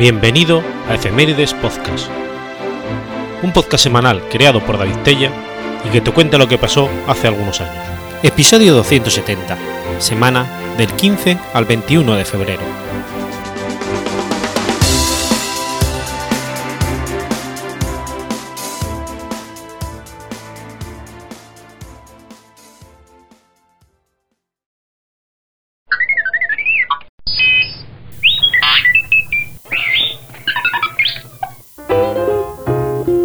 Bienvenido a Efemérides Podcast, un podcast semanal creado por David Tella y que te cuenta lo que pasó hace algunos años. Episodio 270, semana del 15 al 21 de febrero.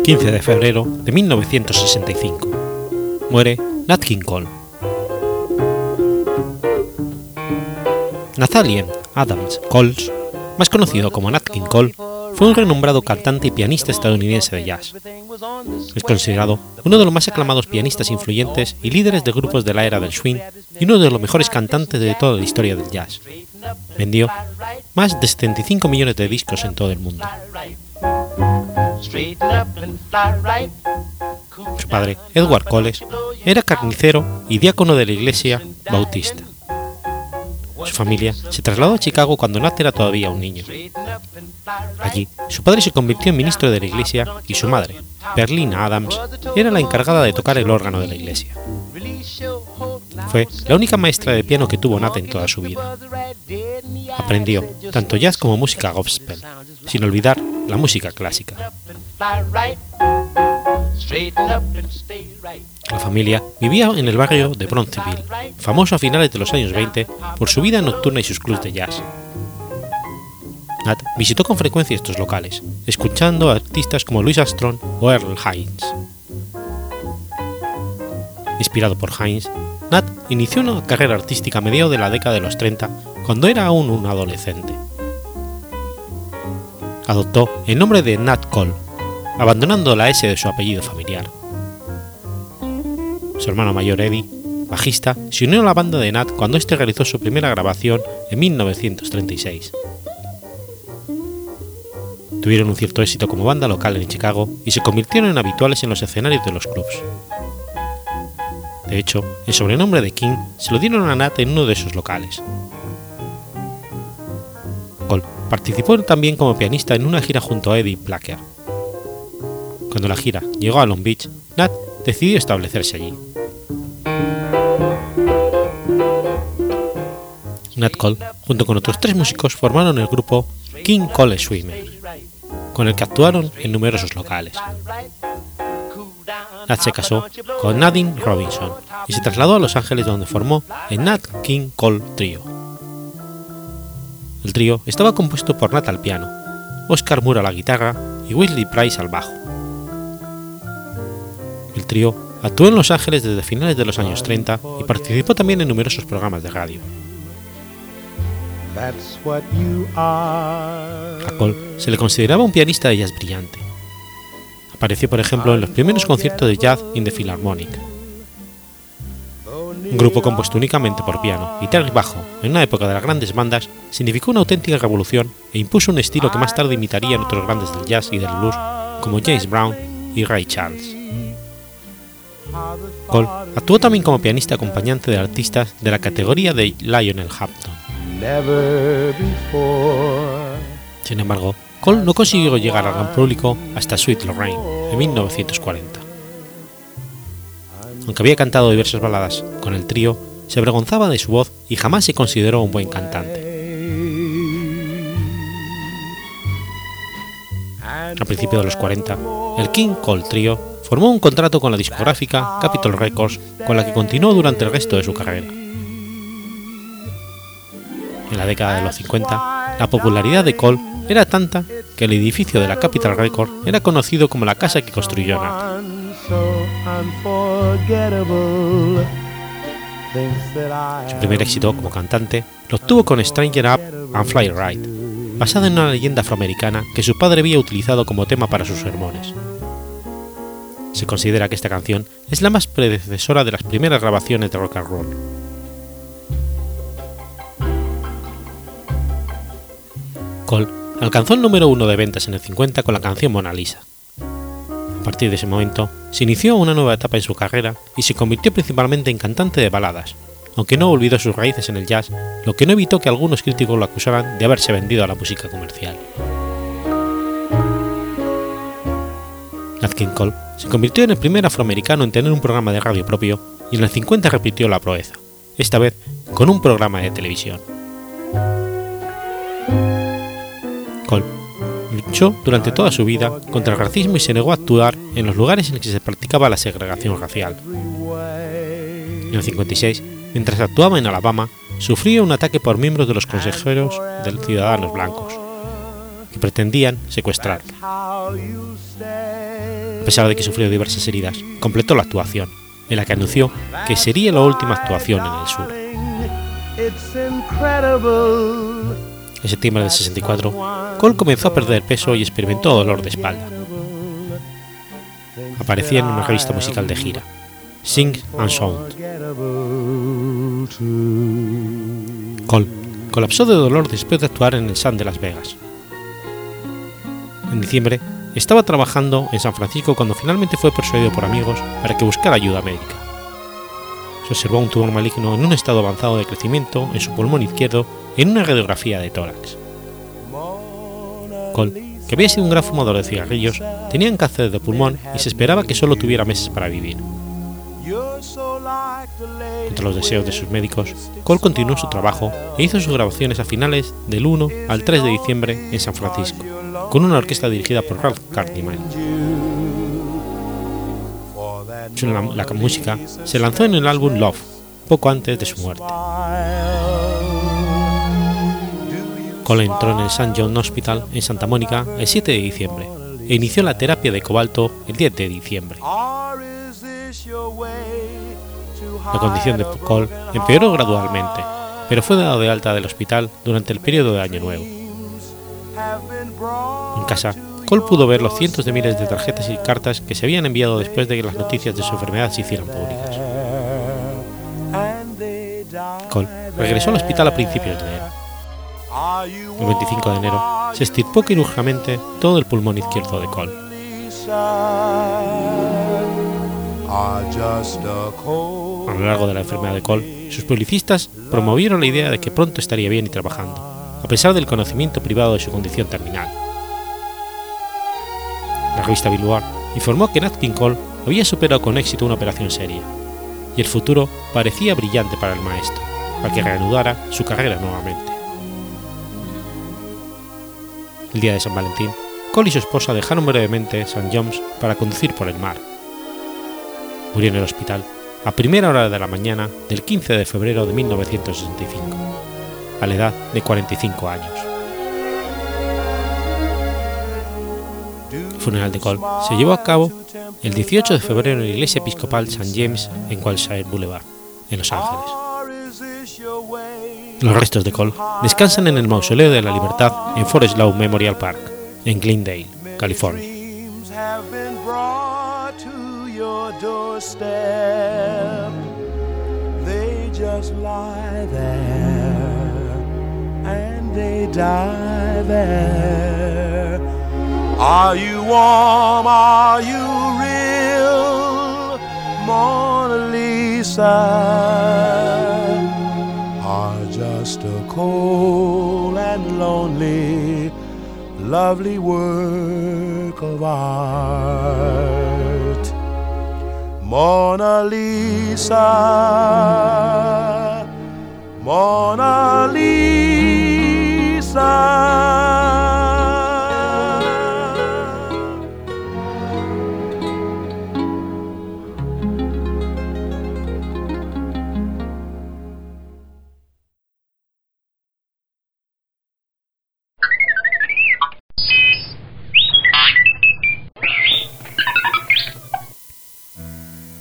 15 de febrero de 1965. Muere Nat King Cole. Nathaniel Adams Coles, más conocido como Nat King Cole, fue un renombrado cantante y pianista estadounidense de jazz. Es considerado uno de los más aclamados pianistas influyentes y líderes de grupos de la era del swing y uno de los mejores cantantes de toda la historia del jazz. Vendió más de 75 millones de discos en todo el mundo. Su padre, Edward Coles, era carnicero y diácono de la iglesia bautista. Su familia se trasladó a Chicago cuando Nat era todavía un niño. Allí, su padre se convirtió en ministro de la iglesia y su madre, Berlina Adams, era la encargada de tocar el órgano de la iglesia. Fue la única maestra de piano que tuvo Nat en toda su vida. Aprendió tanto jazz como música gospel, sin olvidar la música clásica. La familia vivía en el barrio de Bronzeville, famoso a finales de los años 20 por su vida nocturna y sus clubs de jazz. Nat visitó con frecuencia estos locales, escuchando a artistas como Louis Armstrong o Earl Hines. Inspirado por Hines, Nat inició una carrera artística a mediados de la década de los 30, cuando era aún un adolescente. Adoptó el nombre de Nat Cole, abandonando la S de su apellido familiar. Su hermano mayor Eddie, bajista, se unió a la banda de Nat cuando este realizó su primera grabación en 1936. Tuvieron un cierto éxito como banda local en Chicago y se convirtieron en habituales en los escenarios de los clubs. De hecho, el sobrenombre de King se lo dieron a Nat en uno de esos locales. Cole participó también como pianista en una gira junto a Eddie Placker. Cuando la gira llegó a Long Beach, Nat decidió establecerse allí. Nat Cole, junto con otros tres músicos, formaron el grupo King Cole Swimmer, con el que actuaron en numerosos locales. Nat se casó con Nadine Robinson y se trasladó a Los Ángeles donde formó el Nat King Cole Trio. El trío estaba compuesto por Nat al piano, Oscar Moore a la guitarra y Wesley Price al bajo. El trío actuó en Los Ángeles desde finales de los años 30 y participó también en numerosos programas de radio. A Cole se le consideraba un pianista de jazz brillante. Apareció, por ejemplo, en los primeros conciertos de jazz in the Philharmonic, un grupo compuesto únicamente por piano, guitarra y bajo, en una época de las grandes bandas, significó una auténtica revolución e impuso un estilo que más tarde imitarían otros grandes del jazz y del blues como James Brown y Ray Charles. Cole actuó también como pianista acompañante de artistas de la categoría de Lionel Hampton. Sin embargo, Cole no consiguió llegar al gran público hasta Sweet Lorraine en 1940. Aunque había cantado diversas baladas con el trío, se avergonzaba de su voz y jamás se consideró un buen cantante. A principios de los 40, el King Cole Trio formó un contrato con la discográfica Capitol Records con la que continuó durante el resto de su carrera. En la década de los 50, la popularidad de Cole era tanta que el edificio de la Capitol Records era conocido como la casa que construyó Nat. Su primer éxito como cantante lo obtuvo con Stranger Up and Fly Right, basada en una leyenda afroamericana que su padre había utilizado como tema para sus sermones. Se considera que esta canción es la más predecesora de las primeras grabaciones de rock and roll. Cole alcanzó el número uno de ventas en el 50 con la canción Mona Lisa. A partir de ese momento, se inició una nueva etapa en su carrera y se convirtió principalmente en cantante de baladas, aunque no olvidó sus raíces en el jazz, lo que no evitó que algunos críticos lo acusaran de haberse vendido a la música comercial. Nat King Cole se convirtió en el primer afroamericano en tener un programa de radio propio y en el 50 repitió la proeza, esta vez con un programa de televisión. Cole luchó durante toda su vida contra el racismo y se negó a actuar en los lugares en los que se practicaba la segregación racial. En el 56, mientras actuaba en Alabama, sufrió un ataque por miembros de los consejeros de los ciudadanos blancos, que pretendían secuestrarlo. A pesar de que sufrió diversas heridas, completó la actuación, en la que anunció que sería la última actuación en el sur. En septiembre del 64, Cole comenzó a perder peso y experimentó dolor de espalda. Aparecía en una revista musical de gira, Sing and Sound. Cole colapsó de dolor después de actuar en el Sun de Las Vegas. En diciembre, estaba trabajando en San Francisco cuando finalmente fue persuadido por amigos para que buscara ayuda médica. Se observó un tumor maligno en un estado avanzado de crecimiento en su pulmón izquierdo en una radiografía de tórax. Cole, que había sido un gran fumador de cigarrillos, tenía cáncer de pulmón y se esperaba que solo tuviera meses para vivir. Contra los deseos de sus médicos, Cole continuó su trabajo e hizo sus grabaciones a finales del 1 al 3 de diciembre en San Francisco, con una orquesta dirigida por Ralph Cartman. La, la música se lanzó en el álbum Love, poco antes de su muerte. Cole entró en el St. John Hospital en Santa Mónica el 7 de diciembre e inició la terapia de cobalto el 10 de diciembre. La condición de Cole empeoró gradualmente, pero fue dado de alta del hospital durante el periodo de Año Nuevo. En casa, Cole pudo ver los cientos de miles de tarjetas y cartas que se habían enviado después de que las noticias de su enfermedad se hicieran públicas. Cole regresó al hospital a principios de enero. El 25 de enero se estirpó quirúrgicamente todo el pulmón izquierdo de Cole. A lo largo de la enfermedad de Cole, sus publicistas promovieron la idea de que pronto estaría bien y trabajando, a pesar del conocimiento privado de su condición terminal. La revista Billboard informó que Nat King Cole había superado con éxito una operación seria, y el futuro parecía brillante para el maestro, para que reanudara su carrera nuevamente. El día de San Valentín, Cole y su esposa dejaron brevemente St. John's para conducir por el mar. Murió en el hospital a primera hora de la mañana del 15 de febrero de 1965, a la edad de 45 años. El funeral de Cole se llevó a cabo el 18 de febrero en la iglesia episcopal St. James en Wilshire Boulevard, en Los Ángeles. Los restos de Cole descansan en el Mausoleo de la Libertad en Forest Lawn Memorial Park, en Glendale, California. Cold and lonely, lovely work of art. Mona Lisa, Mona Lisa.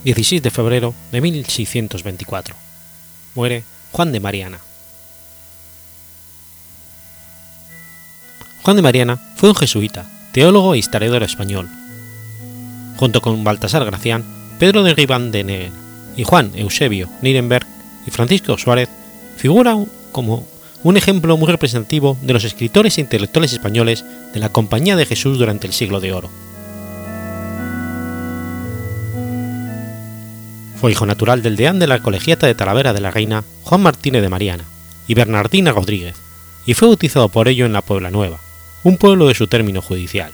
...16 de febrero de 1624... ...muere Juan de Mariana. Juan de Mariana fue un jesuita, teólogo e historiador español. Junto con Baltasar Gracián, Pedro de Ribandenen y Juan Eusebio Nirenberg y Francisco Suárez figuran como un ejemplo muy representativo de los escritores e intelectuales españoles de la Compañía de Jesús durante el siglo de oro. Hijo natural del deán de la Colegiata de Talavera de la Reina, Juan Martínez de Mariana, y Bernardina Rodríguez, y fue bautizado por ello en la Puebla Nueva, un pueblo de su término judicial.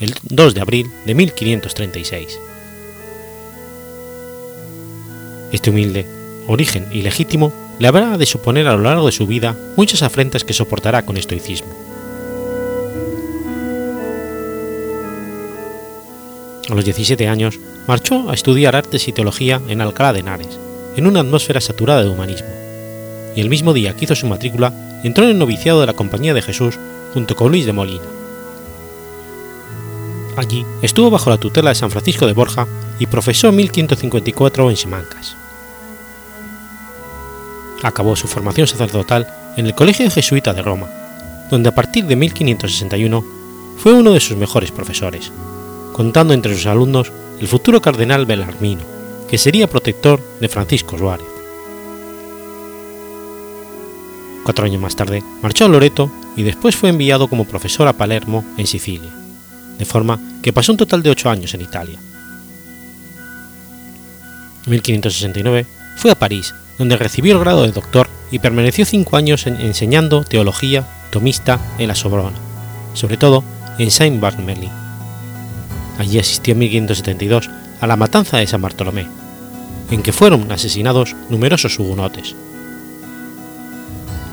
el 2 de abril de 1536. Este humilde origen ilegítimo le habrá de suponer a lo largo de su vida muchas afrentas que soportará con estoicismo. A los 17 años marchó a estudiar artes y teología en Alcalá de Henares, en una atmósfera saturada de humanismo, y el mismo día que hizo su matrícula entró en el noviciado de la Compañía de Jesús junto con Luis de Molina. Allí estuvo bajo la tutela de San Francisco de Borja y profesó en 1554 en Simancas. Acabó su formación sacerdotal en el Colegio Jesuita de Roma, donde a partir de 1561 fue uno de sus mejores profesores, contando entre sus alumnos el futuro cardenal Belarmino, que sería protector de Francisco Suárez. Cuatro años más tarde marchó a Loreto y después fue enviado como profesor a Palermo, en Sicilia, de forma que pasó un total de ocho años en Italia. En 1569 fue a París, donde recibió el grado de doctor y permaneció cinco años enseñando teología tomista en la Sorbona, sobre todo en Saint-Barthélemy. Allí asistió en 1572 a la matanza de San Bartolomé, en que fueron asesinados numerosos hugonotes.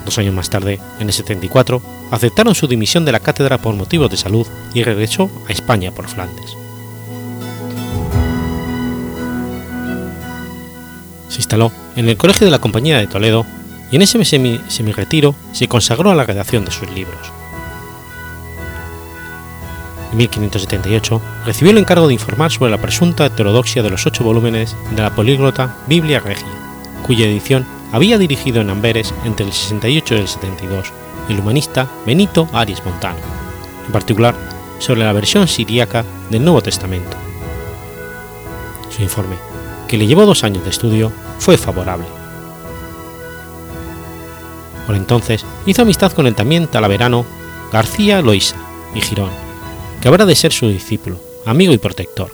Dos años más tarde, en el 74, aceptaron su dimisión de la cátedra por motivos de salud y regresó a España por Flandes. Se instaló en el Colegio de la Compañía de Toledo y en ese semi-retiro se consagró a la redacción de sus libros. En 1578 recibió el encargo de informar sobre la presunta heterodoxia de los ocho volúmenes de la políglota Biblia Regia, cuya edición había dirigido en Amberes entre el 68 y el 72 el humanista Benito Arias Montano, en particular sobre la versión siríaca del Nuevo Testamento. Su informe, que le llevó dos años de estudio, fue favorable. Por entonces hizo amistad con el también talaverano García Loisa y Girón, que habrá de ser su discípulo, amigo y protector.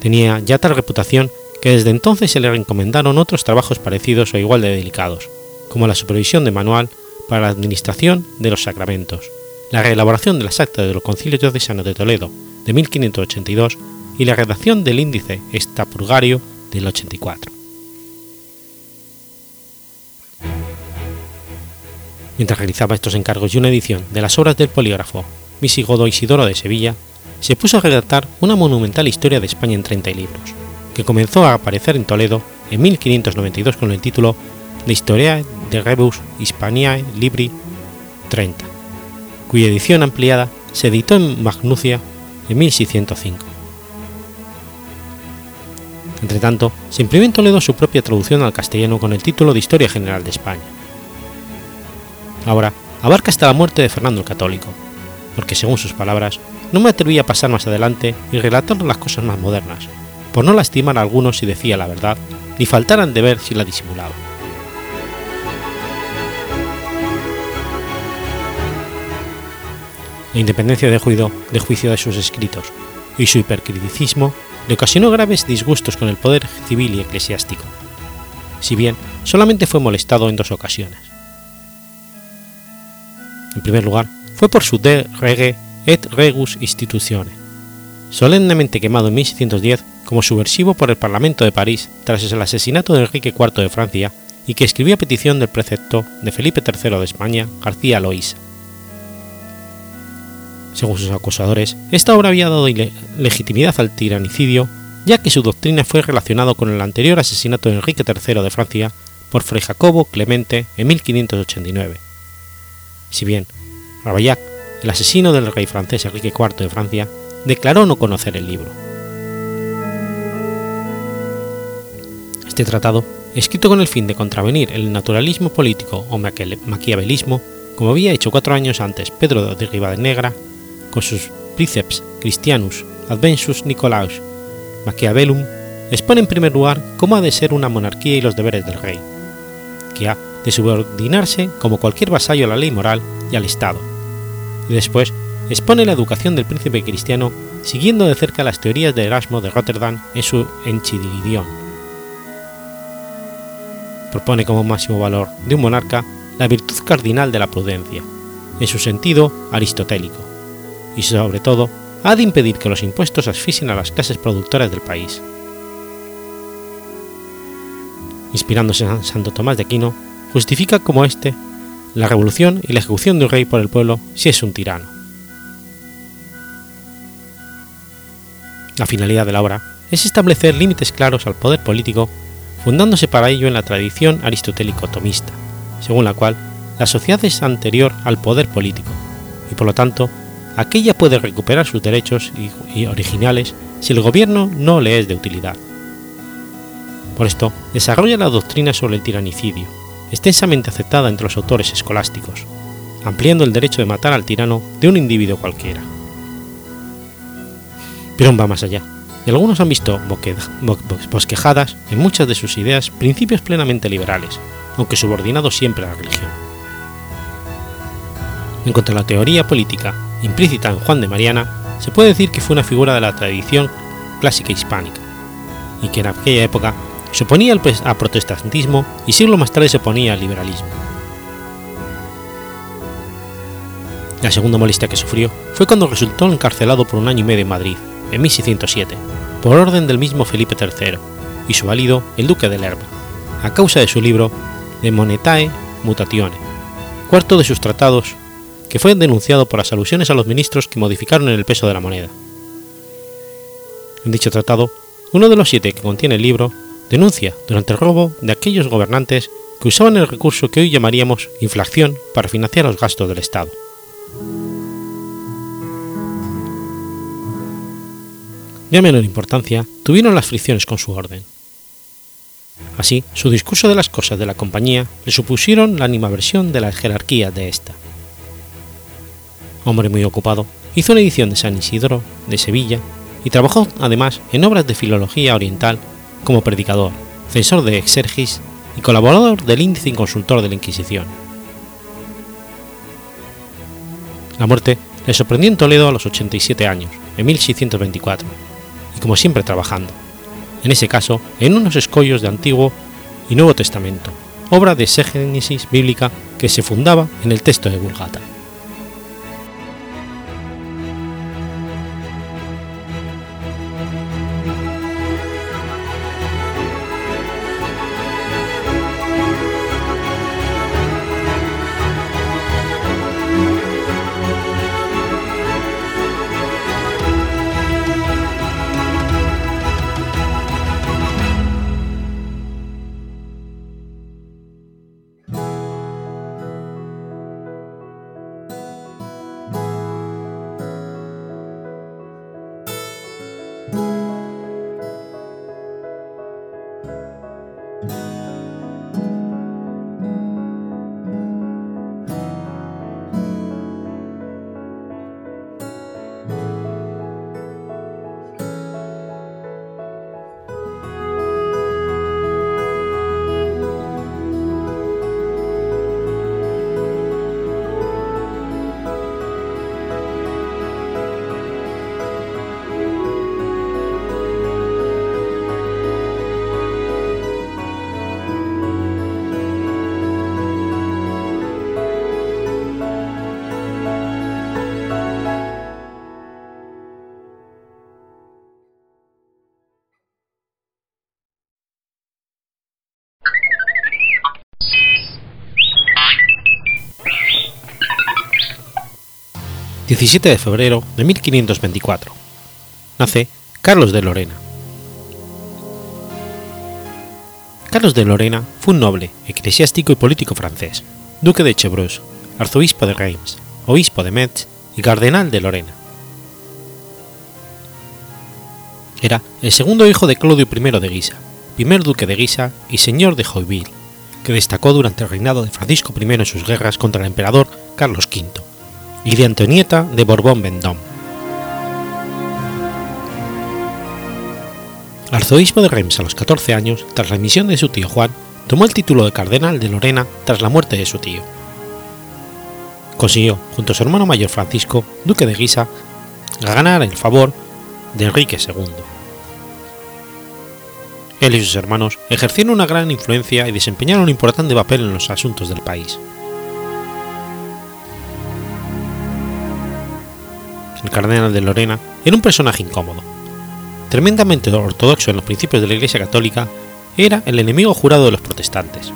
Tenía ya tal reputación que desde entonces se le encomendaron otros trabajos parecidos o igual de delicados, como la supervisión de manual para la administración de los sacramentos, la reelaboración de las actas de los concilios diocesanos de Toledo de 1582 y la redacción del índice estapurgario del 84. Mientras realizaba estos encargos y una edición de las obras del polígrafo Visigodo Isidoro de Sevilla, se puso a redactar una monumental historia de España en 30 libros, que comenzó a aparecer en Toledo en 1592 con el título de Historia de Rebus Hispaniae Libri 30, cuya edición ampliada se editó en Magnucia en 1605. Entretanto, se imprimió en Toledo su propia traducción al castellano con el título de Historia General de España. Ahora abarca hasta la muerte de Fernando el Católico, porque según sus palabras, no me atrevía a pasar más adelante y relatar las cosas más modernas, por no lastimar a algunos si decía la verdad, ni faltaran de ver si la disimulaba. La independencia de juicio, de juicio de sus escritos y su hipercriticismo le ocasionó graves disgustos con el poder civil y eclesiástico, si bien solamente fue molestado en dos ocasiones. En primer lugar, fue por su De Rege et Regus Institutione, solemnemente quemado en 1610 como subversivo por el Parlamento de París tras el asesinato de Enrique IV de Francia y que escribió a petición del precepto de Felipe III de España, García Loísa. Según sus acusadores, esta obra había dado legitimidad al tiranicidio, ya que su doctrina fue relacionada con el anterior asesinato de Enrique III de Francia por Fray Jacobo Clemente en 1589. Si bien Ravaillac, el asesino del rey francés Enrique IV de Francia, declaró no conocer el libro. Este tratado, escrito con el fin de contravenir el naturalismo político o maquiavelismo, como había hecho cuatro años antes Pedro de Rivadenegra, con sus Príceps Christianus Adventus Nicolaus Machiavellum, expone en primer lugar cómo ha de ser una monarquía y los deberes del rey, que ha de subordinarse como cualquier vasallo a la ley moral y al Estado, y después expone la educación del príncipe cristiano siguiendo de cerca las teorías de Erasmo de Rotterdam en su Enchiridion. Propone como máximo valor de un monarca la virtud cardinal de la prudencia, en su sentido aristotélico, y sobre todo ha de impedir que los impuestos asfixien a las clases productoras del país. Inspirándose en Santo Tomás de Aquino, justifica como éste la revolución y la ejecución de un rey por el pueblo si es un tirano. La finalidad de la obra es establecer límites claros al poder político, fundándose para ello en la tradición aristotélico-tomista, según la cual la sociedad es anterior al poder político, y por lo tanto, aquella puede recuperar sus derechos originales si el gobierno no le es de utilidad. Por esto, desarrolla la doctrina sobre el tiranicidio, extensamente aceptada entre los autores escolásticos, ampliando el derecho de matar al tirano de un individuo cualquiera. Pero aún va más allá, y algunos han visto bosquejadas en muchas de sus ideas principios plenamente liberales, aunque subordinados siempre a la religión. En cuanto a la teoría política implícita en Juan de Mariana, se puede decir que fue una figura de la tradición clásica hispánica, y que en aquella época se oponía al protestantismo y siglo más tarde se oponía al liberalismo. La segunda molestia que sufrió fue cuando resultó encarcelado por un año y medio en Madrid, en 1607, por orden del mismo Felipe III, y su válido, el duque de Lerma, a causa de su libro De Monetae Mutatione, cuarto de sus tratados, que fue denunciado por las alusiones a los ministros que modificaron el peso de la moneda. En dicho tratado, uno de los siete que contiene el libro denuncia durante el robo de aquellos gobernantes que usaban el recurso que hoy llamaríamos inflación para financiar los gastos del Estado. De menor importancia tuvieron las fricciones con su orden. Así, su discurso de las cosas de la compañía le supusieron la animaversión de la jerarquía de esta. Hombre muy ocupado, hizo una edición de San Isidro de Sevilla y trabajó además en obras de filología oriental como predicador, censor de exergis y colaborador del índice y consultor de la Inquisición. La muerte le sorprendió en Toledo a los 87 años, en 1624, y como siempre trabajando, en ese caso en unos escollos de Antiguo y Nuevo Testamento, obra de exégesis bíblica que se fundaba en el texto de Vulgata. 17 de febrero de 1524. Nace Carlos de Lorena. Carlos de Lorena fue un noble, eclesiástico y político francés, duque de Chevreuse, arzobispo de Reims, obispo de Metz y cardenal de Lorena. Era el segundo hijo de Claudio I de Guisa, primer duque de Guisa y señor de Joinville, que destacó durante el reinado de Francisco I en sus guerras contra el emperador Carlos V y de Antonieta de Borbón-Vendôme. Arzobispo de Reims a los 14 años, tras la emisión de su tío Juan, tomó el título de cardenal de Lorena tras la muerte de su tío. Consiguió, junto a su hermano mayor Francisco, duque de Guisa, ganar el favor de Enrique II. Él y sus hermanos ejercieron una gran influencia y desempeñaron un importante papel en los asuntos del país. El cardenal de Lorena, era un personaje incómodo. Tremendamente ortodoxo en los principios de la Iglesia Católica, era el enemigo jurado de los protestantes.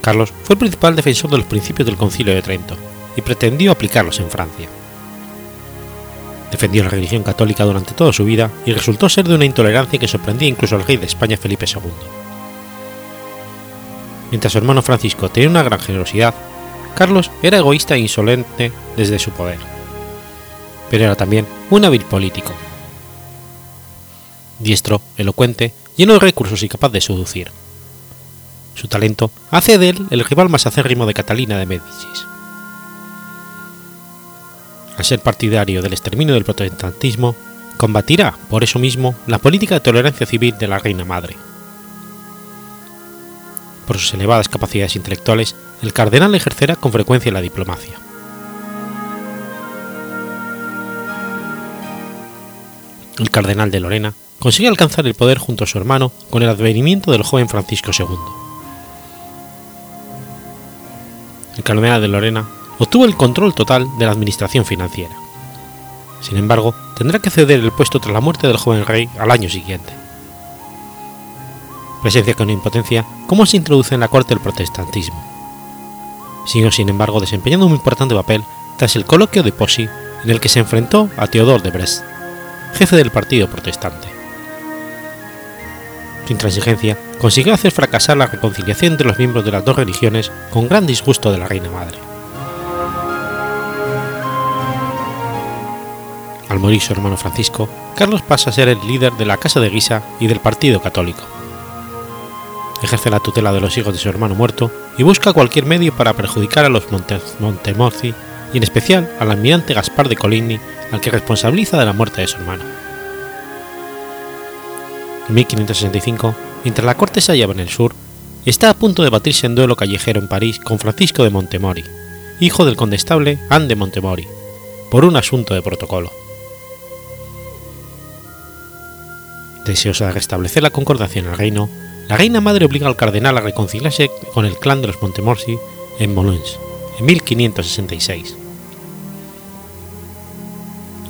Carlos fue el principal defensor de los principios del Concilio de Trento y pretendió aplicarlos en Francia. Defendió la religión católica durante toda su vida y resultó ser de una intolerancia que sorprendía incluso al rey de España Felipe II. Mientras su hermano Francisco tenía una gran generosidad, Carlos era egoísta e insolente desde su poder. Pero era también un hábil político. Diestro, elocuente, lleno de recursos y capaz de seducir. Su talento hace de él el rival más acérrimo de Catalina de Médicis. Al ser partidario del exterminio del protestantismo, combatirá, por eso mismo, la política de tolerancia civil de la Reina Madre. Por sus elevadas capacidades intelectuales, el cardenal ejercerá con frecuencia la diplomacia. El cardenal de Lorena consiguió alcanzar el poder junto a su hermano con el advenimiento del joven Francisco II. El cardenal de Lorena obtuvo el control total de la administración financiera. Sin embargo, tendrá que ceder el puesto tras la muerte del joven rey al año siguiente. Presencia con impotencia, cómo se introduce en la corte el protestantismo. Siguió, sin embargo, desempeñando un importante papel tras el coloquio de Possy en el que se enfrentó a Theodore de Brest, jefe del partido protestante. Su intransigencia consiguió hacer fracasar la reconciliación entre los miembros de las dos religiones con gran disgusto de la reina madre. Al morir su hermano Francisco, Carlos pasa a ser el líder de la Casa de Guisa y del Partido Católico. Ejerce la tutela de los hijos de su hermano muerto y busca cualquier medio para perjudicar a los Montemorci y en especial al almirante Gaspar de Coligny, al que responsabiliza de la muerte de su hermano. En 1565, mientras la corte se hallaba en el sur, está a punto de batirse en duelo callejero en París con Francisco de Montemori, hijo del condestable Anne de Montemori, por un asunto de protocolo. Deseosa de restablecer la concordancia en el reino, la reina madre obliga al cardenal a reconciliarse con el clan de los Montemorsi en Moulins, en 1566.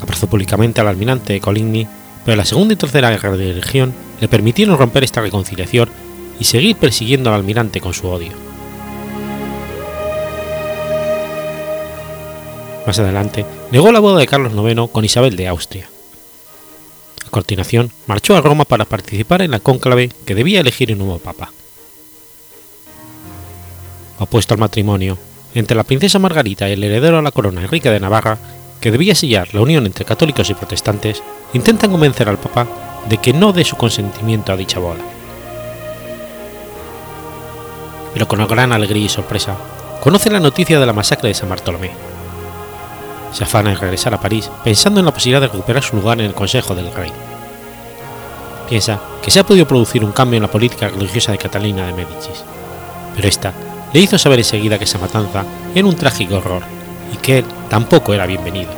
Abrazó públicamente al almirante de Coligny, pero la segunda y tercera guerra de religión le permitieron romper esta reconciliación y seguir persiguiendo al almirante con su odio. Más adelante, negó la boda de Carlos IX con Isabel de Austria. A continuación, marchó a Roma para participar en la cónclave que debía elegir un nuevo papa. Opuesto al matrimonio entre la princesa Margarita y el heredero a la corona Enrique de Navarra, que debía sellar la unión entre católicos y protestantes, intentan convencer al papa de que no dé su consentimiento a dicha boda. Pero con gran alegría y sorpresa, conoce la noticia de la masacre de San Bartolomé se afana en regresar a París pensando en la posibilidad de recuperar su lugar en el Consejo del Rey. Piensa que se ha podido producir un cambio en la política religiosa de Catalina de Médicis, pero esta le hizo saber enseguida que esa matanza era un trágico horror y que él tampoco era bienvenido.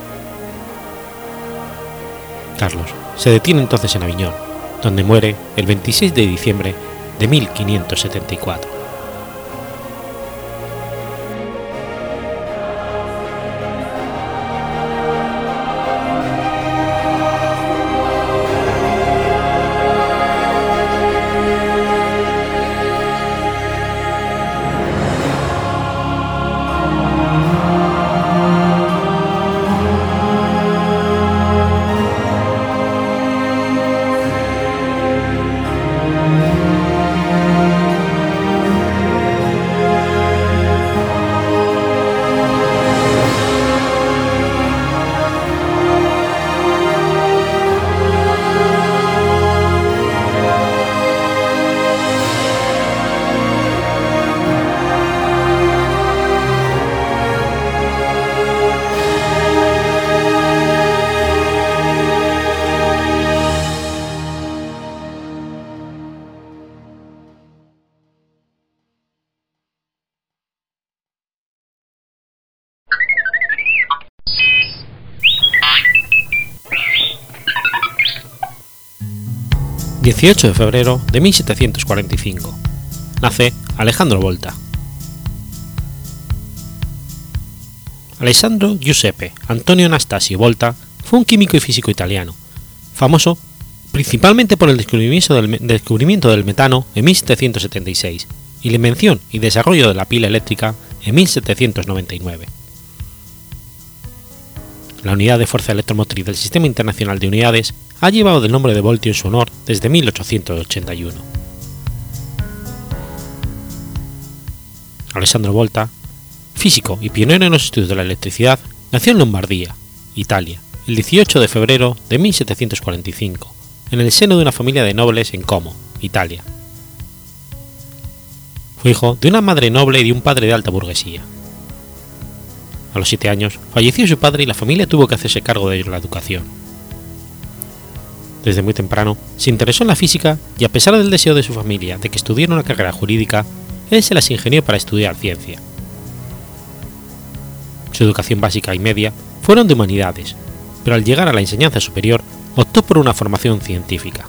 Carlos se detiene entonces en Aviñón, donde muere el 26 de diciembre de 1574. 18 de febrero de 1745. Nace Alejandro Volta. Alessandro Giuseppe Antonio Anastasio Volta fue un químico y físico italiano, famoso principalmente por el descubrimiento del, descubrimiento del metano en 1776 y la invención y desarrollo de la pila eléctrica en 1799. La unidad de fuerza electromotriz del Sistema Internacional de Unidades ha llevado el nombre de voltio en su honor desde 1881. Alessandro Volta, físico y pionero en los estudios de la electricidad, nació en Lombardía, Italia, el 18 de febrero de 1745, en el seno de una familia de nobles en Como, Italia. Fue hijo de una madre noble y de un padre de alta burguesía. A los siete años falleció su padre y la familia tuvo que hacerse cargo de la educación. Desde muy temprano se interesó en la física y a pesar del deseo de su familia de que estudiara una carrera jurídica, él se las ingenió para estudiar ciencia. Su educación básica y media fueron de humanidades, pero al llegar a la enseñanza superior optó por una formación científica.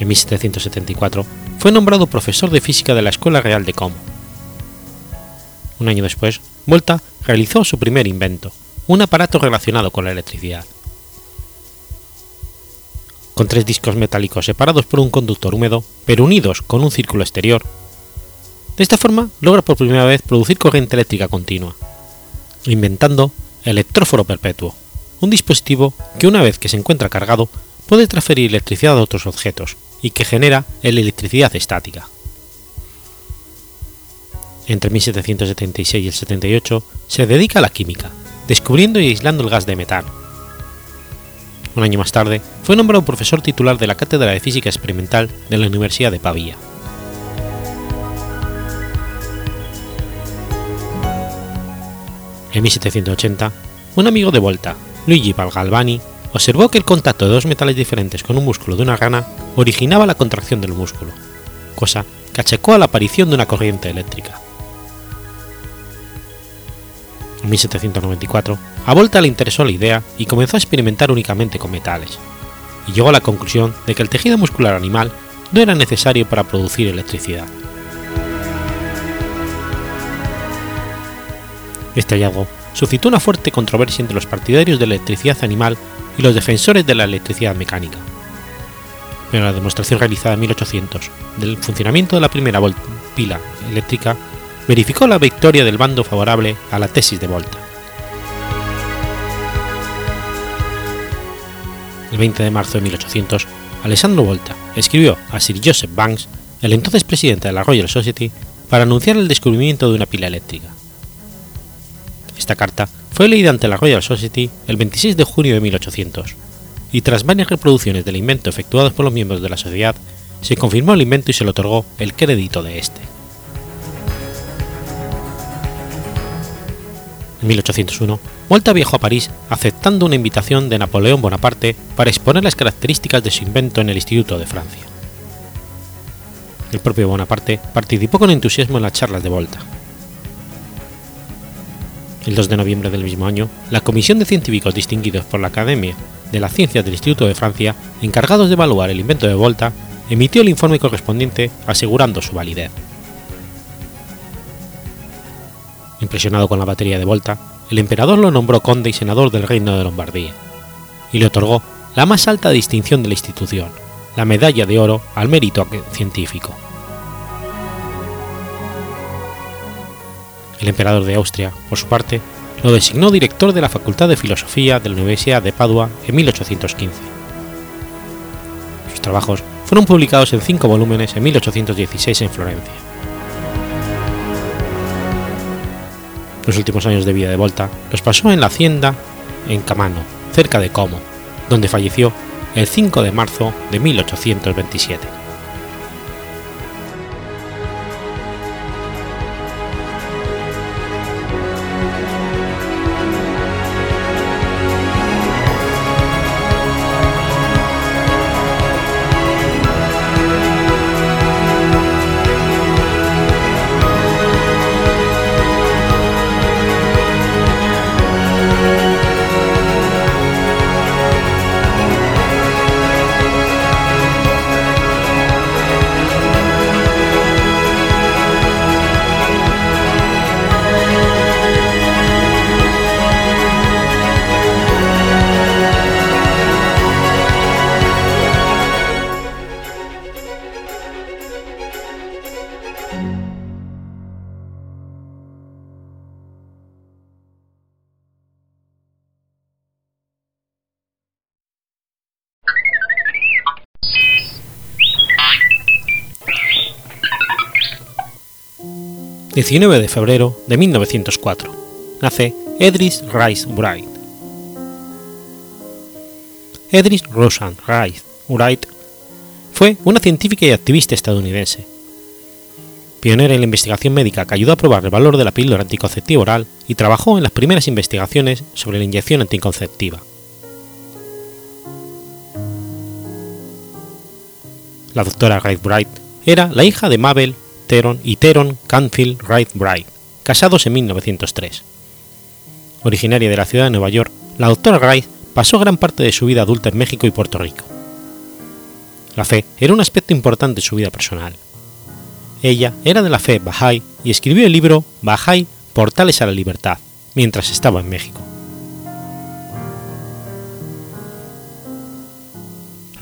En 1774 fue nombrado profesor de física de la Escuela Real de Como. Un año después, Volta realizó su primer invento, un aparato relacionado con la electricidad. Con tres discos metálicos separados por un conductor húmedo, pero unidos con un círculo exterior, de esta forma logra por primera vez producir corriente eléctrica continua, inventando electróforo perpetuo, un dispositivo que una vez que se encuentra cargado puede transferir electricidad a otros objetos y que genera electricidad estática. Entre 1776 y el 78 se dedica a la química, descubriendo y aislando el gas de metano. Un año más tarde fue nombrado profesor titular de la Cátedra de Física Experimental de la Universidad de Pavía. En 1780, un amigo de Volta, Luigi Galvani, observó que el contacto de dos metales diferentes con un músculo de una rana originaba la contracción del músculo, cosa que achacó a la aparición de una corriente eléctrica. En 1794, a Volta le interesó la idea y comenzó a experimentar únicamente con metales, y llegó a la conclusión de que el tejido muscular animal no era necesario para producir electricidad. Este hallazgo suscitó una fuerte controversia entre los partidarios de la electricidad animal y los defensores de la electricidad mecánica. Pero la demostración realizada en 1800 del funcionamiento de la primera pila eléctrica verificó la victoria del bando favorable a la tesis de Volta. El 20 de marzo de 1800, Alessandro Volta escribió a Sir Joseph Banks, el entonces presidente de la Royal Society, para anunciar el descubrimiento de una pila eléctrica. Esta carta fue leída ante la Royal Society el 26 de junio de 1800, y tras varias reproducciones del invento efectuadas por los miembros de la sociedad, se confirmó el invento y se le otorgó el crédito de este. En 1801, Volta viajó a París aceptando una invitación de Napoleón Bonaparte para exponer las características de su invento en el Instituto de Francia. El propio Bonaparte participó con entusiasmo en las charlas de Volta. El 2 de noviembre del mismo año, la Comisión de Científicos distinguidos por la Academia de las Ciencias del Instituto de Francia, encargados de evaluar el invento de Volta, emitió el informe correspondiente asegurando su validez. Impresionado con la batería de Volta, el emperador lo nombró conde y senador del Reino de Lombardía, y le otorgó la más alta distinción de la institución, la medalla de oro al mérito científico. El emperador de Austria, por su parte, lo designó director de la Facultad de Filosofía de la Universidad de Padua en 1815. Sus trabajos fueron publicados en cinco volúmenes en 1816 en Florencia. Los últimos años de vida de Volta los pasó en la hacienda en Camano, cerca de Como, donde falleció el 5 de marzo de 1827. 19 de febrero de 1904. Nace Edris Rice Wright. Edris Rosan Rice Wright fue una científica y activista estadounidense. Pionera en la investigación médica que ayudó a probar el valor de la píldora anticonceptiva oral y trabajó en las primeras investigaciones sobre la inyección anticonceptiva. La doctora Wright Bright era la hija de Mabel Y Teron Canfield Wright Bright, casados en 1903. Originaria de la ciudad de Nueva York, la doctora Wright pasó gran parte de su vida adulta en México y Puerto Rico. La fe era un aspecto importante en su vida personal. Ella era de la fe Bahá'í y escribió el libro Bahá'í Portales a la Libertad mientras estaba en México.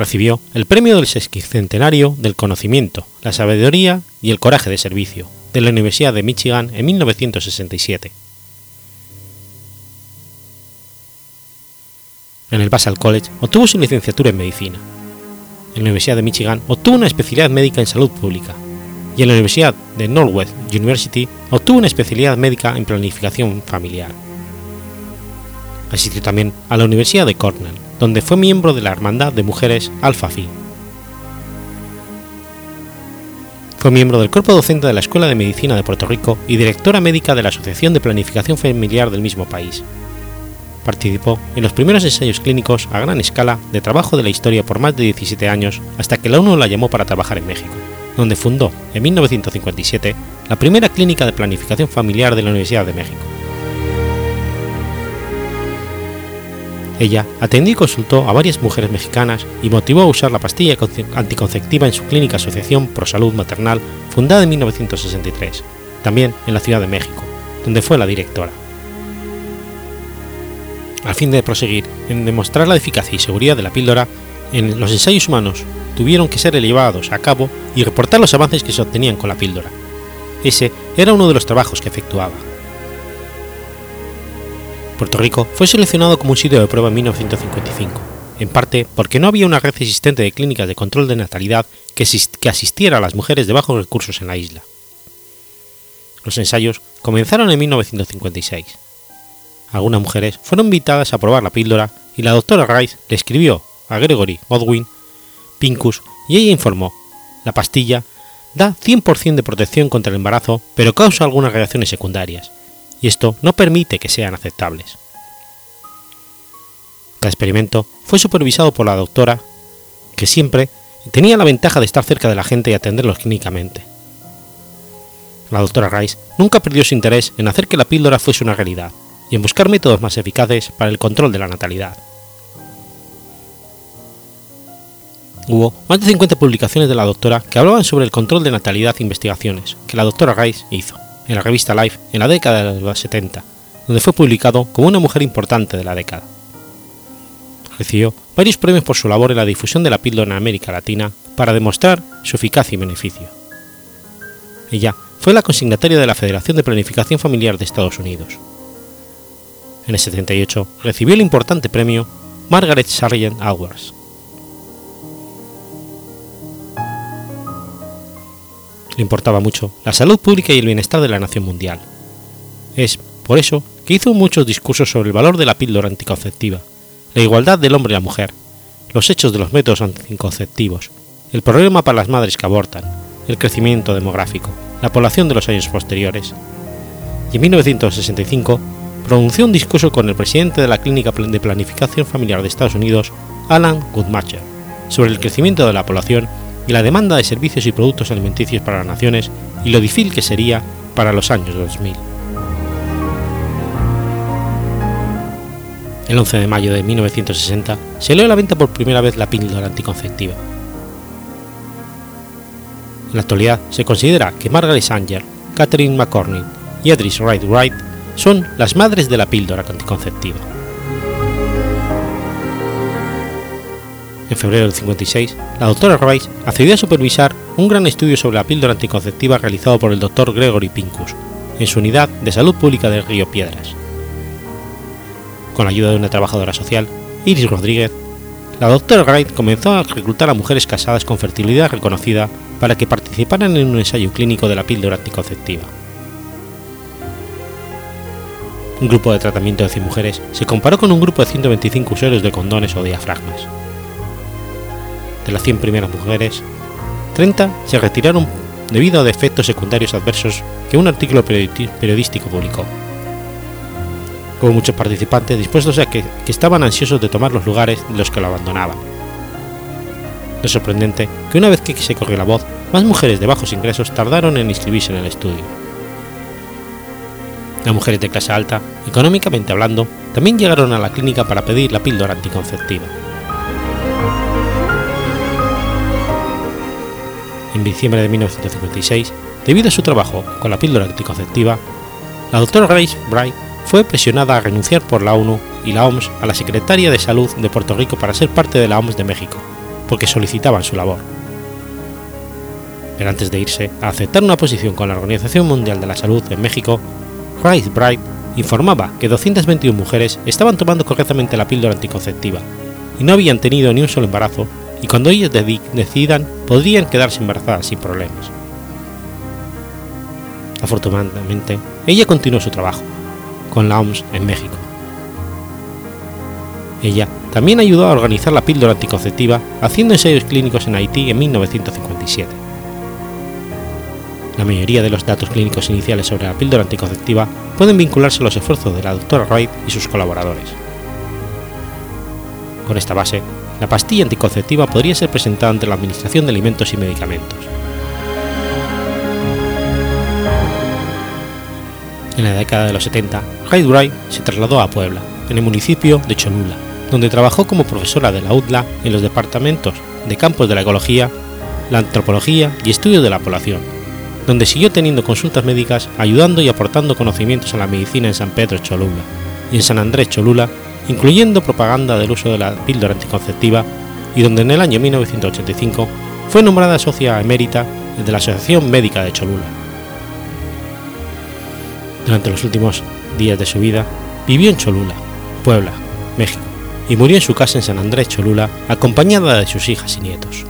Recibió el premio del sesquicentenario del conocimiento, la sabiduría y el coraje de servicio de la Universidad de Michigan en 1967. En el Basal College obtuvo su licenciatura en medicina. En la Universidad de Michigan obtuvo una especialidad médica en salud pública y en la Universidad de Northwest University obtuvo una especialidad médica en planificación familiar. Asistió también a la Universidad de Cornell, donde fue miembro de la Hermandad de Mujeres Alpha Phi. Fue miembro del cuerpo docente de la Escuela de Medicina de Puerto Rico y directora médica de la Asociación de Planificación Familiar del mismo país. Participó en los primeros ensayos clínicos a gran escala de trabajo de la historia por más de 17 años hasta que la ONU la llamó para trabajar en México, donde fundó en 1957 la primera clínica de planificación familiar de la Universidad de México. Ella atendió y consultó a varias mujeres mexicanas y motivó a usar la pastilla anticonceptiva en su clínica Asociación Pro Salud Maternal, fundada en 1963, también en la Ciudad de México, donde fue la directora. A fin de proseguir en demostrar la eficacia y seguridad de la píldora, en los ensayos humanos tuvieron que ser llevados a cabo y reportar los avances que se obtenían con la píldora. Ese era uno de los trabajos que efectuaba. Puerto Rico fue seleccionado como un sitio de prueba en 1955, en parte porque no había una red existente de clínicas de control de natalidad que, asistiera a las mujeres de bajos recursos en la isla. Los ensayos comenzaron en 1956. Algunas mujeres fueron invitadas a probar la píldora y la doctora Rice le escribió a Gregory Godwin Pincus y ella informó, la pastilla da 100% de protección contra el embarazo pero causa algunas reacciones secundarias y esto no permite que sean aceptables. El experimento fue supervisado por la doctora, que siempre tenía la ventaja de estar cerca de la gente y atenderlos clínicamente. La doctora Rice nunca perdió su interés en hacer que la píldora fuese una realidad y en buscar métodos más eficaces para el control de la natalidad. Hubo más de 50 publicaciones de la doctora que hablaban sobre el control de natalidad e investigaciones que la doctora Rice hizo en la revista Life en la década de los 70, donde fue publicado como una mujer importante de la década. Recibió varios premios por su labor en la difusión de la píldora en América Latina para demostrar su eficacia y beneficio. Ella fue la consignataria de la Federación de Planificación Familiar de Estados Unidos. En el 78 recibió el importante premio Margaret Sargent Awards importaba mucho la salud pública y el bienestar de la nación mundial. Es por eso que hizo muchos discursos sobre el valor de la píldora anticonceptiva, la igualdad del hombre y la mujer, los hechos de los métodos anticonceptivos, el problema para las madres que abortan, el crecimiento demográfico, la población de los años posteriores. Y en 1965 pronunció un discurso con el presidente de la Clínica de Planificación Familiar de Estados Unidos, Alan Goodmacher, sobre el crecimiento de la población y la demanda de servicios y productos alimenticios para las naciones y lo difícil que sería para los años 2000. El 11 de mayo de 1960 se dio a la venta por primera vez la píldora anticonceptiva. En la actualidad se considera que Margaret Sanger, Catherine McCormick y Edris Wright Wright son las madres de la píldora anticonceptiva. En febrero del 56, la doctora Rice accedió a supervisar un gran estudio sobre la píldora anticonceptiva realizado por el doctor Gregory Pincus en su unidad de salud pública de Río Piedras. Con la ayuda de una trabajadora social, Iris Rodríguez, la doctora Wright comenzó a reclutar a mujeres casadas con fertilidad reconocida para que participaran en un ensayo clínico de la píldora anticonceptiva. un grupo de tratamiento de 100 mujeres se comparó con un grupo de 125 usuarios de condones o diafragmas. De las 100 primeras mujeres, 30 se retiraron debido a efectos secundarios adversos que un artículo periodístico publicó. Hubo muchos participantes dispuestos a que, que estaban ansiosos de tomar los lugares de los que lo abandonaban. Es sorprendente que una vez que se corrió la voz, más mujeres de bajos ingresos tardaron en inscribirse en el estudio. Las mujeres de clase alta, económicamente hablando, también llegaron a la clínica para pedir la píldora anticonceptiva. En diciembre de 1956, debido a su trabajo con la píldora anticonceptiva, la doctora Grace Bright fue presionada a renunciar por la ONU y la OMS a la Secretaría de Salud de Puerto Rico para ser parte de la OMS de México, porque solicitaban su labor. Pero antes de irse a aceptar una posición con la Organización Mundial de la Salud en México, Rice Bright informaba que 221 mujeres estaban tomando correctamente la píldora anticonceptiva y no habían tenido ni un solo embarazo y cuando ellas decidan podrían quedarse embarazadas sin problemas. Afortunadamente, ella continuó su trabajo, con la OMS en México. Ella también ayudó a organizar la píldora anticonceptiva haciendo ensayos clínicos en Haití en 1957. La mayoría de los datos clínicos iniciales sobre la píldora anticonceptiva pueden vincularse a los esfuerzos de la doctora Wright y sus colaboradores. Con esta base, la pastilla anticonceptiva podría ser presentada ante la Administración de Alimentos y Medicamentos. En la década de los 70, Wright Wright se trasladó a Puebla, en el municipio de Cholula, donde trabajó como profesora de la UDLA en los departamentos de campos de la ecología, la antropología y estudio de la población, donde siguió teniendo consultas médicas ayudando y aportando conocimientos a la medicina en San Pedro Cholula y en San Andrés Cholula, incluyendo propaganda del uso de la píldora anticonceptiva, y donde en el año 1985 fue nombrada socia emérita de la Asociación Médica de Cholula. Durante los últimos días de su vida, vivió en Cholula, Puebla, México, y murió en su casa en San Andrés Cholula, acompañada de sus hijas y nietos.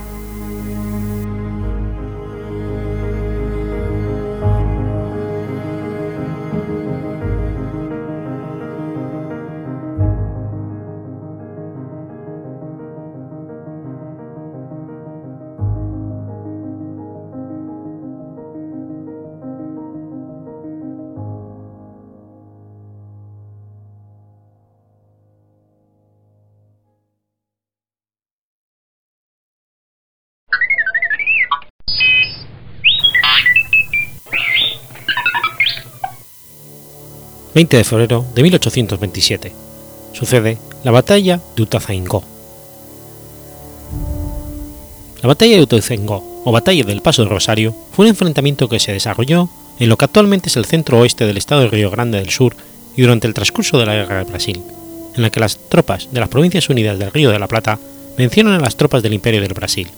20 de febrero de 1827. Sucede la batalla de Utazaingó. La batalla de Utazaingó, o batalla del Paso del Rosario, fue un enfrentamiento que se desarrolló en lo que actualmente es el centro oeste del estado de Río Grande del Sur y durante el transcurso de la Guerra de Brasil, en la que las tropas de las Provincias Unidas del Río de la Plata vencieron a las tropas del Imperio del Brasil,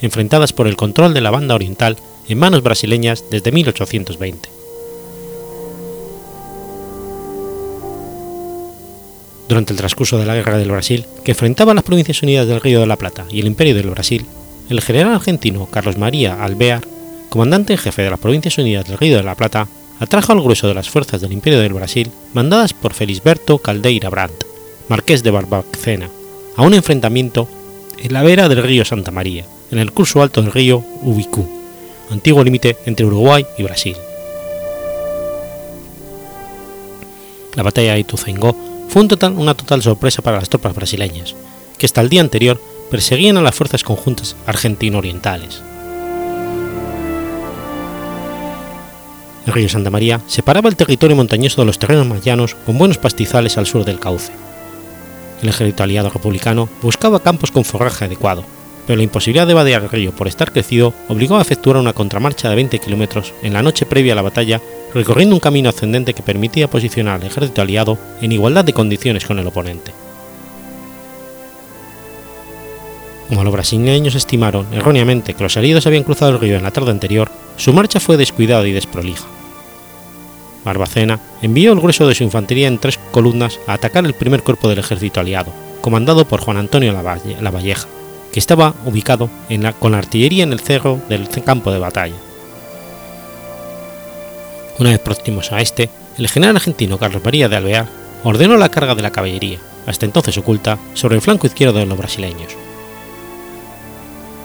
enfrentadas por el control de la banda oriental en manos brasileñas desde 1820. Durante el transcurso de la Guerra del Brasil, que enfrentaba las Provincias Unidas del Río de la Plata y el Imperio del Brasil, el general argentino Carlos María Alvear, comandante en jefe de las Provincias Unidas del Río de la Plata, atrajo al grueso de las fuerzas del Imperio del Brasil, mandadas por Felisberto Caldeira Brandt, marqués de Barbacena, a un enfrentamiento en la vera del río Santa María, en el curso alto del río Ubicú, antiguo límite entre Uruguay y Brasil. La batalla de Ituzaingó fue una total sorpresa para las tropas brasileñas, que hasta el día anterior perseguían a las fuerzas conjuntas argentino-orientales. El río Santa María separaba el territorio montañoso de los terrenos más llanos con buenos pastizales al sur del cauce. El ejército aliado republicano buscaba campos con forraje adecuado, pero la imposibilidad de vadear el río por estar crecido obligó a efectuar una contramarcha de 20 kilómetros en la noche previa a la batalla, recorriendo un camino ascendente que permitía posicionar al ejército aliado en igualdad de condiciones con el oponente. Como los brasileños estimaron erróneamente que los aliados habían cruzado el río en la tarde anterior, su marcha fue descuidada y desprolija. Barbacena envió el grueso de su infantería en tres columnas a atacar el primer cuerpo del ejército aliado, comandado por Juan Antonio Lavalleja, que estaba ubicado con la artillería en el cerro del campo de batalla. Una vez próximos a este, el general argentino Carlos María de Alvear ordenó la carga de la caballería, hasta entonces oculta, sobre el flanco izquierdo de los brasileños.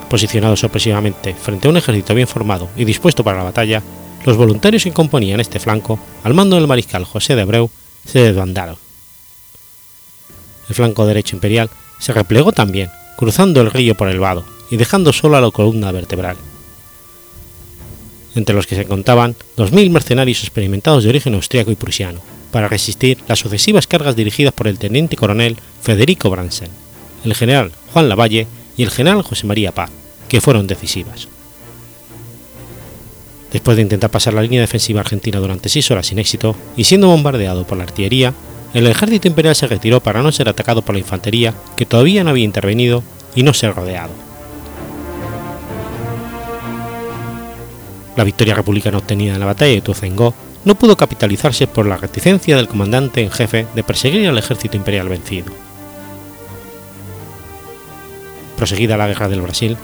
Posicionados sorpresivamente frente a un ejército bien formado y dispuesto para la batalla, los voluntarios que componían este flanco, al mando del mariscal José de Abreu, se desbandaron. El flanco derecho imperial se replegó también, cruzando el río por el vado y dejando solo a la columna vertebral. Entre los que se contaban 2.000 mercenarios experimentados de origen austriaco y prusiano, para resistir las sucesivas cargas dirigidas por el teniente coronel Federico Bransen, el general Juan Lavalle y el general José María Paz, que fueron decisivas. Después de intentar pasar la línea defensiva argentina durante seis horas sin éxito y siendo bombardeado por la artillería, el ejército imperial se retiró para no ser atacado por la infantería que todavía no había intervenido y no ser rodeado. La victoria republicana obtenida en la batalla de Tuzengó no pudo capitalizarse por la reticencia del comandante en jefe de perseguir al ejército imperial vencido. Proseguida la guerra del Brasil,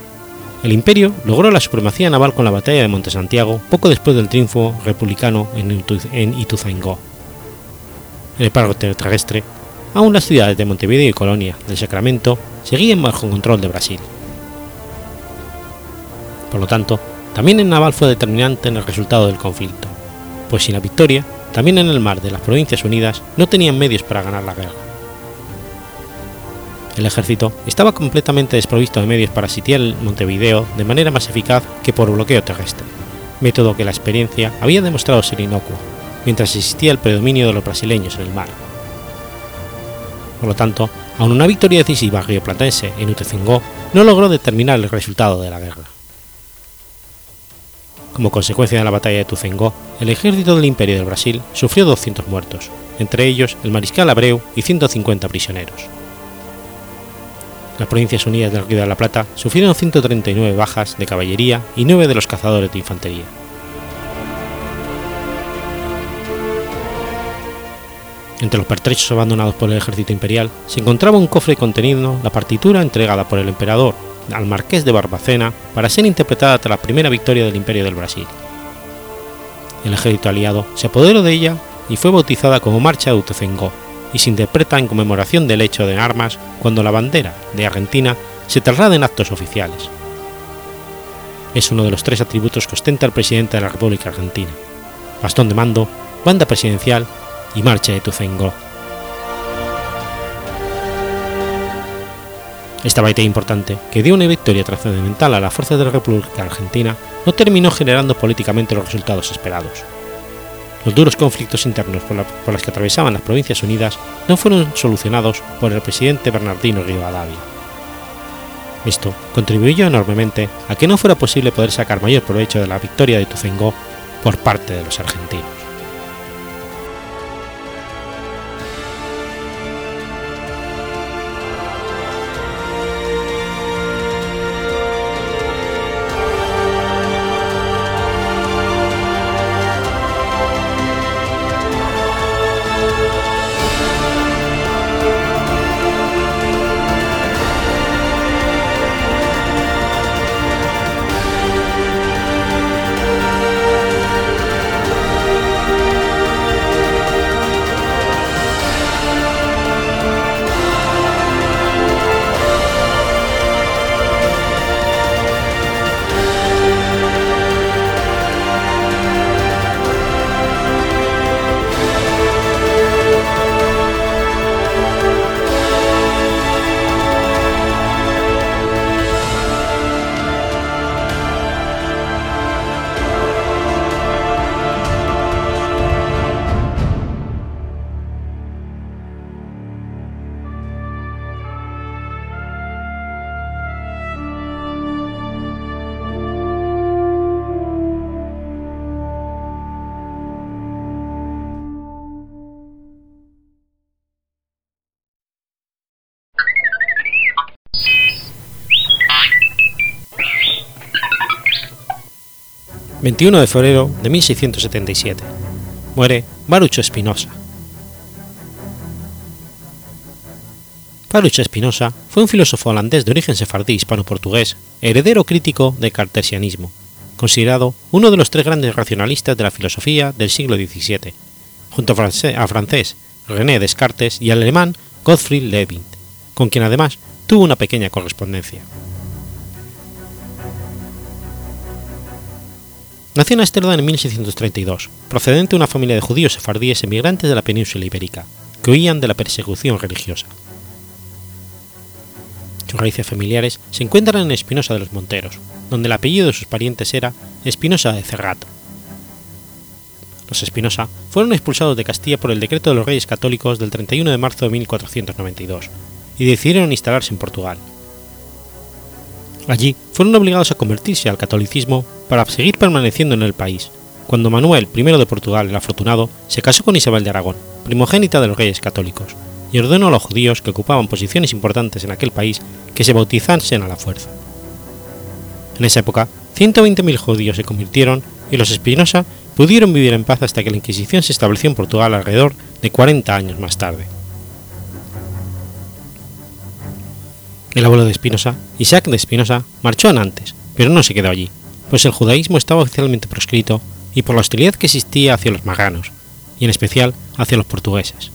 el imperio logró la supremacía naval con la batalla de Monte Santiago poco después del triunfo republicano en Ituzaingó. El paro terrestre, aún las ciudades de Montevideo y Colonia del Sacramento seguían bajo control de Brasil. Por lo tanto, también el naval fue determinante en el resultado del conflicto, pues sin la victoria, también en el mar de las Provincias Unidas no tenían medios para ganar la guerra. El ejército estaba completamente desprovisto de medios para sitiar Montevideo de manera más eficaz que por bloqueo terrestre, método que la experiencia había demostrado ser inocuo, mientras existía el predominio de los brasileños en el mar. Por lo tanto, aun una victoria decisiva rioplatense en Utecingó no logró determinar el resultado de la guerra. Como consecuencia de la batalla de Tuzengó, el ejército del Imperio del Brasil sufrió 200 muertos, entre ellos el mariscal Abreu y 150 prisioneros. Las Provincias Unidas del Río de la Plata sufrieron 139 bajas de caballería y 9 de los cazadores de infantería. Entre los pertrechos abandonados por el ejército imperial se encontraba un cofre conteniendo la partitura entregada por el emperador al marqués de Barbacena para ser interpretada tras la primera victoria del Imperio del Brasil. El ejército aliado se apoderó de ella y fue bautizada como Marcha de Utecengó y se interpreta en conmemoración del hecho de armas cuando la bandera de Argentina se traslada en actos oficiales. Es uno de los tres atributos que ostenta el presidente de la República Argentina: bastón de mando, banda presidencial y marcha de Tucengó. Esta batalla importante, que dio una victoria trascendental a la fuerza de la República Argentina, no terminó generando políticamente los resultados esperados. Los duros conflictos internos por, los que atravesaban las Provincias Unidas no fueron solucionados por el presidente Bernardino Rivadavia. Esto contribuyó enormemente a que no fuera posible poder sacar mayor provecho de la victoria de Tucengó por parte de los argentinos. 21 de febrero de 1677. Muere Barucho Espinosa. Baruch Espinosa fue un filósofo holandés de origen sefardí hispano-portugués, heredero crítico del cartesianismo, considerado uno de los tres grandes racionalistas de la filosofía del siglo XVII, junto a francés René Descartes y al alemán Gottfried Leibniz, con quien además tuvo una pequeña correspondencia. Nació en Ámsterdam en 1632, procedente de una familia de judíos sefardíes emigrantes de la península ibérica, que huían de la persecución religiosa. Sus raíces familiares se encuentran en Espinosa de los Monteros, donde el apellido de sus parientes era Espinosa de Cerrato. Los Espinosa fueron expulsados de Castilla por el decreto de los Reyes Católicos del 31 de marzo de 1492 y decidieron instalarse en Portugal. Allí fueron obligados a convertirse al catolicismo para seguir permaneciendo en el país, cuando Manuel I de Portugal el Afortunado se casó con Isabel de Aragón, primogénita de los reyes católicos, y ordenó a los judíos que ocupaban posiciones importantes en aquel país que se bautizasen a la fuerza. En esa época, 120.000 judíos se convirtieron y los Espinosa pudieron vivir en paz hasta que la Inquisición se estableció en Portugal alrededor de 40 años más tarde. El abuelo de Espinosa, Isaac de Espinosa, marchó a Nantes, pero no se quedó allí, pues el judaísmo estaba oficialmente proscrito y por la hostilidad que existía hacia los maganos, y en especial hacia los portugueses.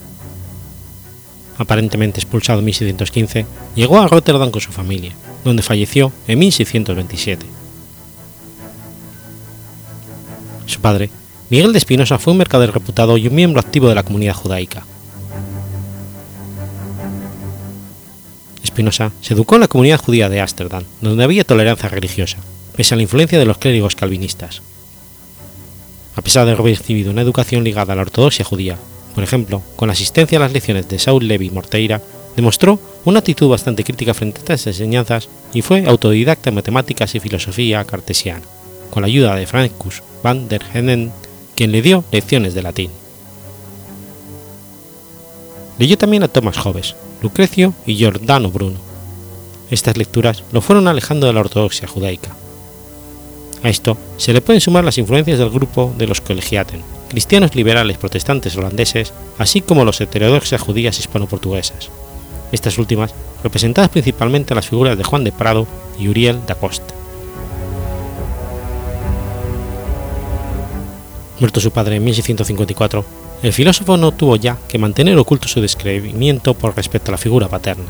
Aparentemente expulsado en 1615, llegó a Rotterdam con su familia, donde falleció en 1627. Su padre, Miguel de Espinosa, fue un mercader reputado y un miembro activo de la comunidad judaica. Se educó en la comunidad judía de Ámsterdam, donde había tolerancia religiosa, pese a la influencia de los clérigos calvinistas. A pesar de haber recibido una educación ligada a la ortodoxia judía, por ejemplo, con la asistencia a las lecciones de Saul Levi Morteira, demostró una actitud bastante crítica frente a estas enseñanzas y fue autodidacta en matemáticas y filosofía cartesiana, con la ayuda de Francis van der Hennen, quien le dio lecciones de latín. Leyó también a Thomas Hobbes, Lucrecio y Giordano Bruno. Estas lecturas lo fueron alejando de la ortodoxia judaica. A esto se le pueden sumar las influencias del grupo de los Colegiaten, cristianos liberales protestantes holandeses, así como los heterodoxas judías hispano-portuguesas, estas últimas representadas principalmente en las figuras de Juan de Prado y Uriel da Costa. Muerto su padre en 1654, el filósofo no tuvo ya que mantener oculto su descreimiento por respecto a la figura paterna.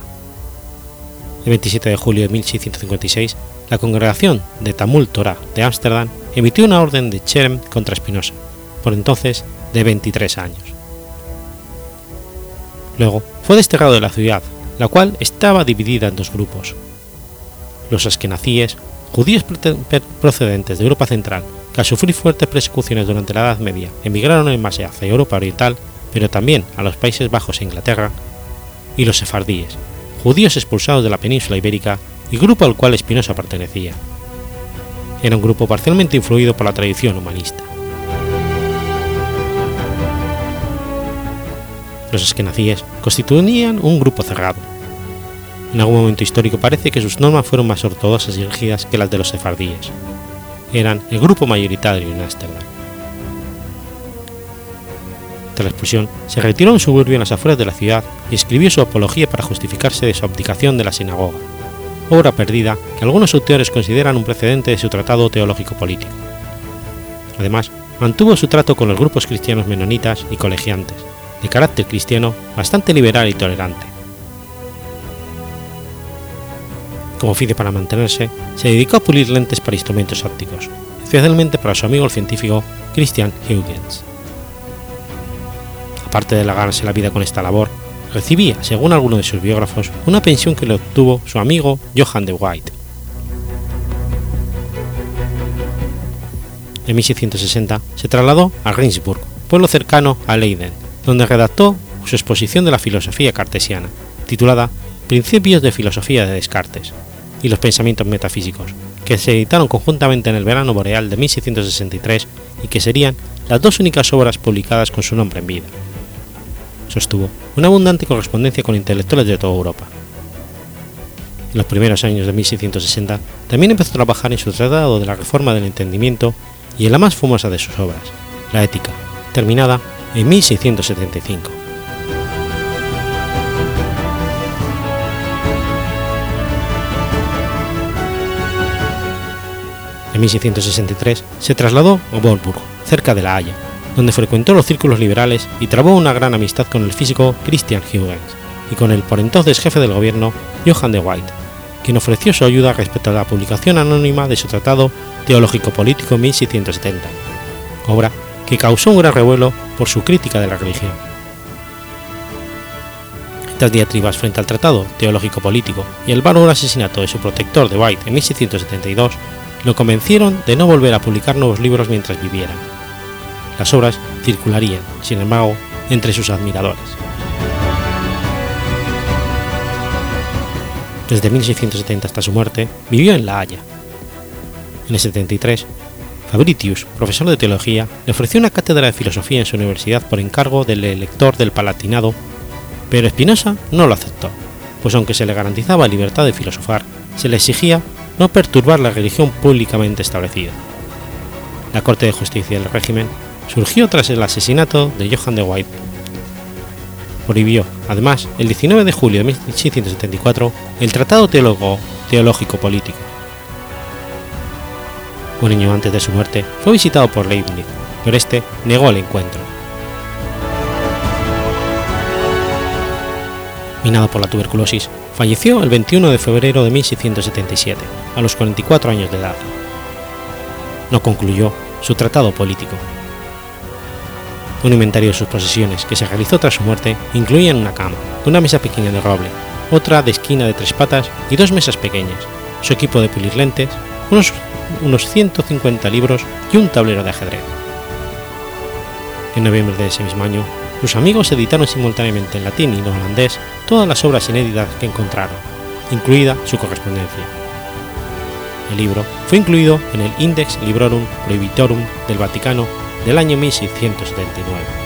El 27 de julio de 1656, la congregación de Tamul Torah de Ámsterdam emitió una orden de Cherem contra Spinoza, por entonces de 23 años. Luego fue desterrado de la ciudad, la cual estaba dividida en dos grupos. Los askenazíes, judíos procedentes de Europa Central que al sufrir fuertes persecuciones durante la Edad Media emigraron en masa hacia Europa Oriental, pero también a los Países Bajos e Inglaterra, y los sefardíes, judíos expulsados de la península ibérica y grupo al cual Spinoza pertenecía. Era un grupo parcialmente influido por la tradición humanista. Los esquenacíes constituían un grupo cerrado. En algún momento histórico parece que sus normas fueron más ortodoxas y rígidas que las de los sefardíes, eran el grupo mayoritario en Ámsterdam. Tras la expulsión, se retiró en suburbio en las afueras de la ciudad y escribió su apología para justificarse de su abdicación de la sinagoga, obra perdida que algunos autores consideran un precedente de su tratado teológico-político. Además, mantuvo su trato con los grupos cristianos menonitas y colegiantes, de carácter cristiano bastante liberal y tolerante, Como oficio para mantenerse, se dedicó a pulir lentes para instrumentos ópticos, especialmente para su amigo el científico Christian Huygens. Aparte de ganarse la vida con esta labor, recibía, según algunos de sus biógrafos, una pensión que le obtuvo su amigo Johann de White. En 1660 se trasladó a Rindsburg, pueblo cercano a Leiden, donde redactó su exposición de la filosofía cartesiana, titulada Principios de Filosofía de Descartes, y los pensamientos metafísicos, que se editaron conjuntamente en el verano boreal de 1663 y que serían las dos únicas obras publicadas con su nombre en vida. Sostuvo una abundante correspondencia con intelectuales de toda Europa. En los primeros años de 1660 también empezó a trabajar en su tratado de la reforma del entendimiento y en la más famosa de sus obras, la Ética, terminada en 1675. En 1663 se trasladó a Wolfsburg, cerca de La Haya, donde frecuentó los círculos liberales y trabó una gran amistad con el físico Christian Huygens y con el por entonces jefe del gobierno Johann de White, quien ofreció su ayuda respecto a la publicación anónima de su tratado teológico-político en 1670, obra que causó un gran revuelo por su crítica de la religión. Estas diatribas frente al tratado teológico-político y el bárbaro asesinato de su protector de White en 1672 lo convencieron de no volver a publicar nuevos libros mientras viviera. Las obras circularían, sin embargo, entre sus admiradores. Desde 1670 hasta su muerte, vivió en La Haya. En el 73, Fabritius, profesor de teología, le ofreció una cátedra de filosofía en su universidad por encargo del elector del Palatinado, pero Spinoza no lo aceptó, pues aunque se le garantizaba libertad de filosofar, se le exigía no perturbar la religión públicamente establecida. La Corte de Justicia del régimen surgió tras el asesinato de Johann de White. Prohibió, además, el 19 de julio de 1674 el Tratado Teólogo, Teológico Político. Un año antes de su muerte fue visitado por Leibniz, pero este negó el encuentro. Minado por la tuberculosis, falleció el 21 de febrero de 1677, a los 44 años de edad. No concluyó su tratado político. Un inventario de sus posesiones que se realizó tras su muerte incluía una cama, una mesa pequeña de roble, otra de esquina de tres patas y dos mesas pequeñas, su equipo de pulir lentes, unos, unos 150 libros y un tablero de ajedrez. En noviembre de ese mismo año, sus amigos editaron simultáneamente en latín y en holandés todas las obras inéditas que encontraron, incluida su correspondencia. El libro fue incluido en el Index Librorum Prohibitorum del Vaticano del año 1679.